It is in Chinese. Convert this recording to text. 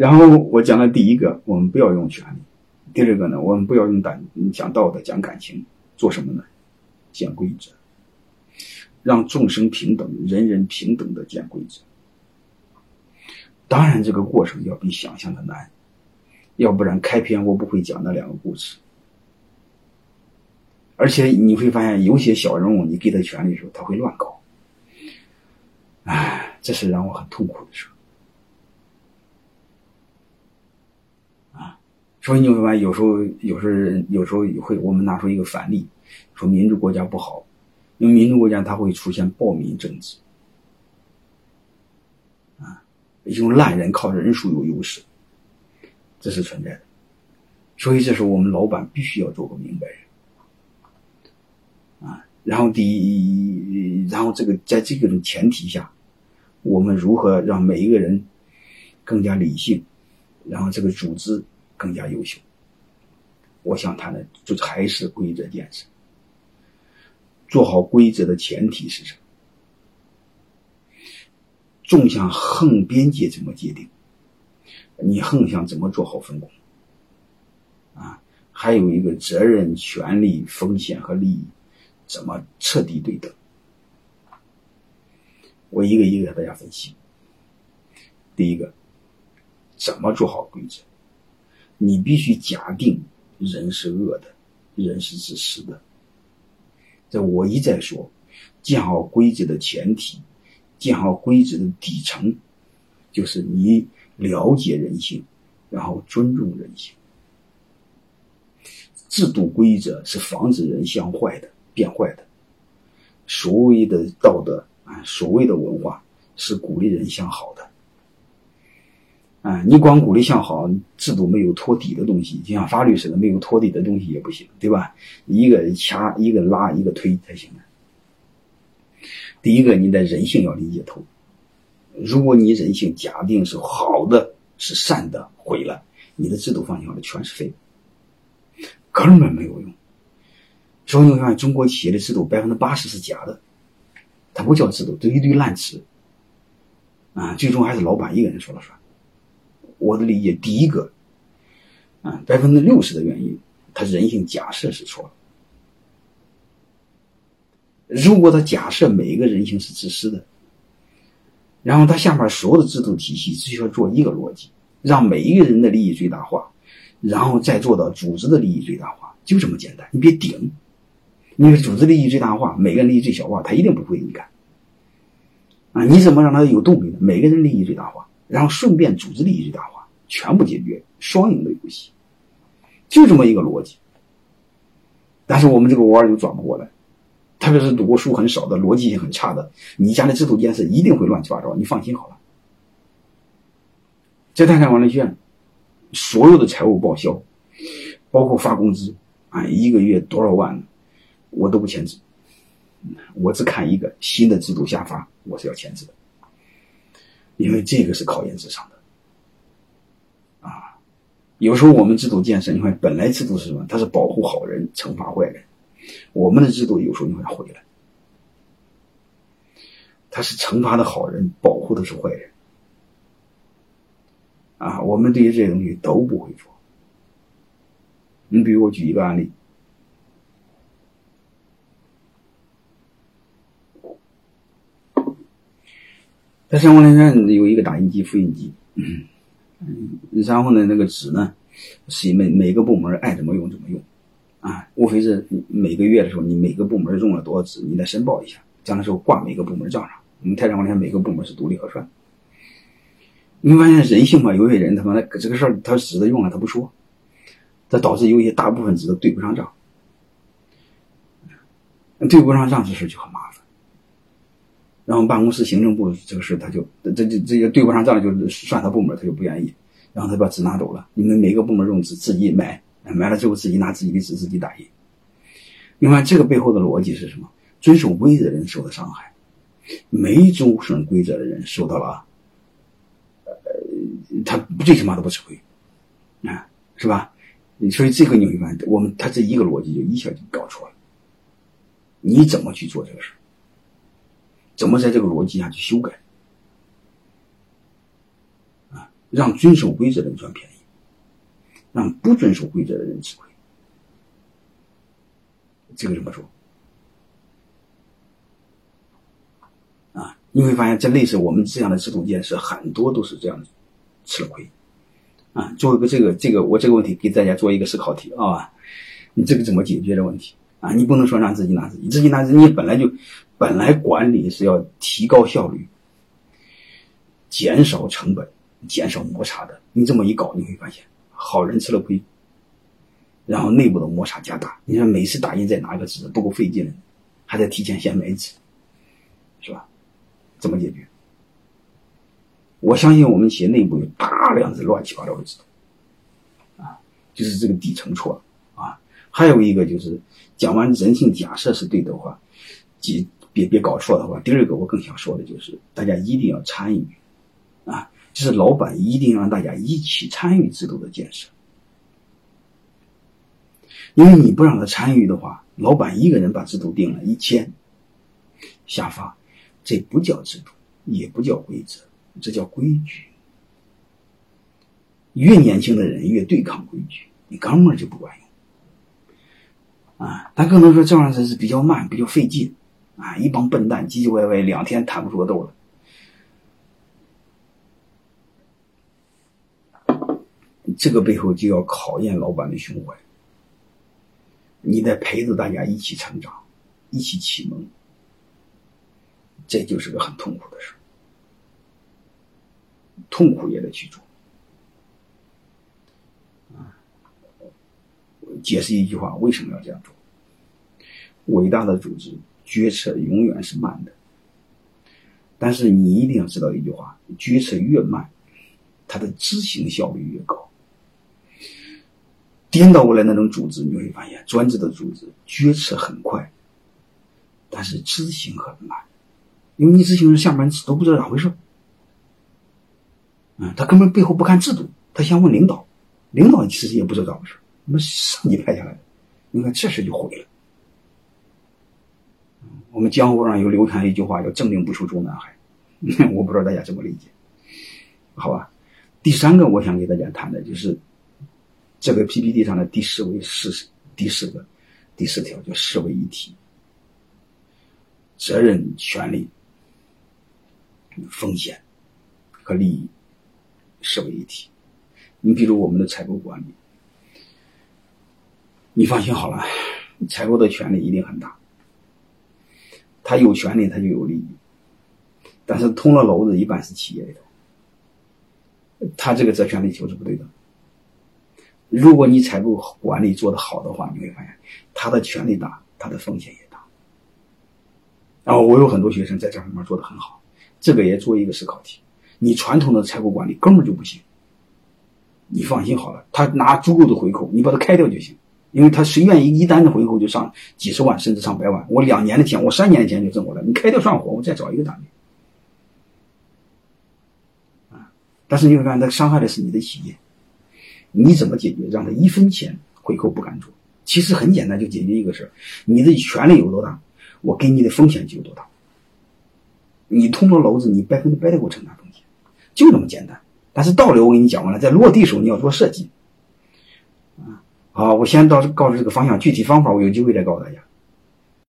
然后我讲了第一个，我们不要用权力；第二个呢，我们不要用胆讲道德、讲感情，做什么呢？讲规则，让众生平等，人人平等的讲规则。当然，这个过程要比想象的难，要不然开篇我不会讲那两个故事。而且你会发现，有些小人物，你给他权力的时候，他会乱搞。唉，这是让我很痛苦的事所以你会发现，有时候，有时候，有时候会，我们拿出一个反例，说民主国家不好，因为民主国家它会出现暴民政治，啊，用烂人靠人数有优势，这是存在的。所以，这时候我们老板必须要做个明白人。啊，然后第一，然后这个在这个前提下，我们如何让每一个人更加理性，然后这个组织更加优秀？我想谈的就还是规则建设。做好规则的前提是什么？纵向横边界怎么界定？你横向怎么做好分工？啊，还有一个责任、权利、风险和利益。怎么彻底对等？我一个一个给大家分析。第一个，怎么做好规则？你必须假定人是恶的，人是自私的。这我一再说，建好规则的前提，建好规则的底层，就是你了解人性，然后尊重人性。制度规则是防止人向坏的。变坏的，所谓的道德啊，所谓的文化是鼓励人向好的啊。你光鼓励向好，制度没有托底的东西，就像法律似的，没有托底的东西也不行，对吧？一个掐，一个拉，一个推才行第一个，你的人性要理解透。如果你人性假定是好的，是善的，毁了，你的制度方向的全是废，根本没有用。所以你看，中国企业的制度百分之八十是假的，它不叫制度，都一堆烂词。啊，最终还是老板一个人说了算。我的理解，第一个，啊，百分之六十的原因，他人性假设是错了。如果他假设每一个人性是自私的，然后他下面所有的制度体系只需要做一个逻辑，让每一个人的利益最大化，然后再做到组织的利益最大化，就这么简单。你别顶。因为组织利益最大化，每个人利益最小化，他一定不会你干。啊，你怎么让他有动力呢？每个人利益最大化，然后顺便组织利益最大化，全部解决，双赢的游戏，就这么一个逻辑。但是我们这个弯儿又转不过来，特别是读过书很少的、逻辑性很差的，你家的制度建设一定会乱七八糟。你放心好了，在泰山管理院，所有的财务报销，包括发工资，啊，一个月多少万？我都不签字，我只看一个新的制度下发，我是要签字的，因为这个是考验智商的，啊，有时候我们制度建设，你看本来制度是什么？它是保护好人，惩罚坏人，我们的制度有时候你会毁了，它是惩罚的好人，保护的是坏人，啊，我们对于这些东西都不会做。你比如我举一个案例。在相关连线有一个打印机、复印机，嗯，然后呢，那个纸呢，是每每个部门爱怎么用怎么用，啊，无非是每个月的时候，你每个部门用了多少纸，你再申报一下，将来时候挂每个部门账上。我们泰山光连每个部门是独立核算。你发现人性嘛？有些人他妈的这个事儿，他纸的用了他不说，这导致有些大部分纸都对不上账，对不上账这事就很麻烦。然后办公室行政部这个事，他就这这这些对不上账，就算他部门，他就不愿意。然后他把纸拿走了，你们每个部门用纸自己买，买了之后自己拿自己的纸自己打印。另外，这个背后的逻辑是什么？遵守规则的人受到伤害，没遵守规则的人受到了，呃，他最起码都不吃亏，啊，是吧？所以这个你会发现，我们他这一个逻辑就一下就搞错了。你怎么去做这个事怎么在这个逻辑下去修改？啊，让遵守规则的人赚便宜，让不遵守规则的人吃亏。这个怎么说？啊，你会发现，这类似我们这样的制度建设，很多都是这样吃了亏。啊，做一个这个这个，我这个问题给大家做一个思考题啊，你这个怎么解决的问题啊？你不能说让自己拿自己，自己拿自己，本来就本来管理是要提高效率、减少成本、减少摩擦的。你这么一搞，你会发现好人吃了亏，然后内部的摩擦加大。你看每次打印再拿一个纸不够费劲了，还得提前先买纸，是吧？怎么解决？我相信我们企业内部有大量的乱七八糟的制度，啊，就是这个底层错了。还有一个就是讲完人性假设是对的话，几别别搞错的话。第二个我更想说的就是大家一定要参与，啊，就是老板一定让大家一起参与制度的建设，因为你不让他参与的话，老板一个人把制度定了一签下发，这不叫制度，也不叫规则。这叫规矩。越年轻的人越对抗规矩，你钢模就不管用。啊，他可能说这样子是比较慢，比较费劲，啊，一帮笨蛋唧唧歪歪，两天谈不出个豆来。这个背后就要考验老板的胸怀，你得陪着大家一起成长，一起启蒙，这就是个很痛苦的事痛苦也得去做，啊！解释一句话，为什么要这样做？伟大的组织决策永远是慢的，但是你一定要知道一句话：决策越慢，它的执行效率越高。颠倒过来那种组织，你会发现，专制的组织决策很快，但是执行很慢，因为你执行人下班都不知道咋回事。嗯，他根本背后不看制度，他先问领导，领导其实也不知道咋回事，那么上级派下来的，你看这事就毁了。我们江湖上有流传一句话叫“政令不出中南海”，我不知道大家怎么理解，好吧？第三个我想给大家谈的就是这个 PPT 上的第四位四第四个第四条叫“四位一体”，责任、权利、风险和利益。视为一体，你比如我们的采购管理，你放心好了，采购的权利一定很大，他有权利他就有利益，但是通了娄子一般是企业里头，他这个责权利就是不对的。如果你采购管理做得好的话，你会发现他的权利大，他的风险也大。然后我有很多学生在这方面做得很好，这个也做一个思考题。你传统的采购管理根本就不行，你放心好了，他拿足够的回扣，你把它开掉就行，因为他谁愿意一单的回扣就上几十万甚至上百万，我两年的钱，我三年的钱就挣过来，你开掉算活，我再找一个单位。啊，但是你会发现，他伤害的是你的企业，你怎么解决？让他一分钱回扣不敢做？其实很简单，就解决一个事：你的权利有多大，我给你的风险就有多大。你通了篓子，你百分之百得给我承担风险。就这么简单，但是道理我给你讲完了，在落地时候你要做设计，啊，我先到告诉这个方向，具体方法我有机会再告诉大家。